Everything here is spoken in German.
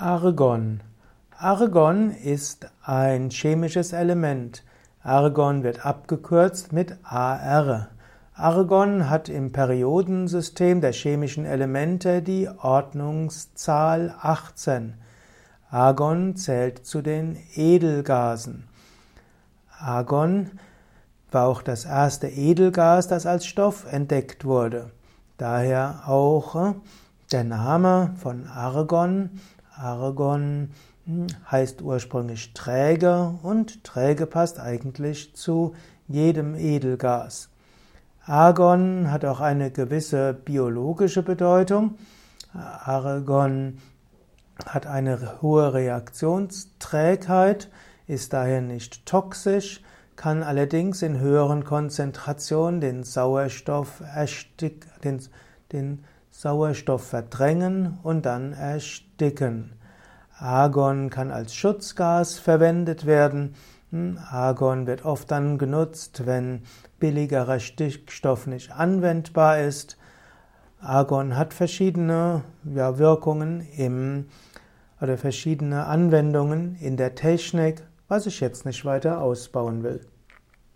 Argon. Argon ist ein chemisches Element. Argon wird abgekürzt mit Ar. Argon hat im Periodensystem der chemischen Elemente die Ordnungszahl 18. Argon zählt zu den Edelgasen. Argon war auch das erste Edelgas, das als Stoff entdeckt wurde. Daher auch der Name von Argon Argon hm, heißt ursprünglich träge und träge passt eigentlich zu jedem Edelgas. Argon hat auch eine gewisse biologische Bedeutung. Argon hat eine hohe Reaktionsträgheit, ist daher nicht toxisch, kann allerdings in höheren Konzentrationen den Sauerstoff, erstick, den, den Sauerstoff verdrängen und dann ersticken. Argon kann als Schutzgas verwendet werden. Hm, Argon wird oft dann genutzt, wenn billigerer Stickstoff nicht anwendbar ist. Argon hat verschiedene ja, Wirkungen im oder verschiedene Anwendungen in der Technik, was ich jetzt nicht weiter ausbauen will.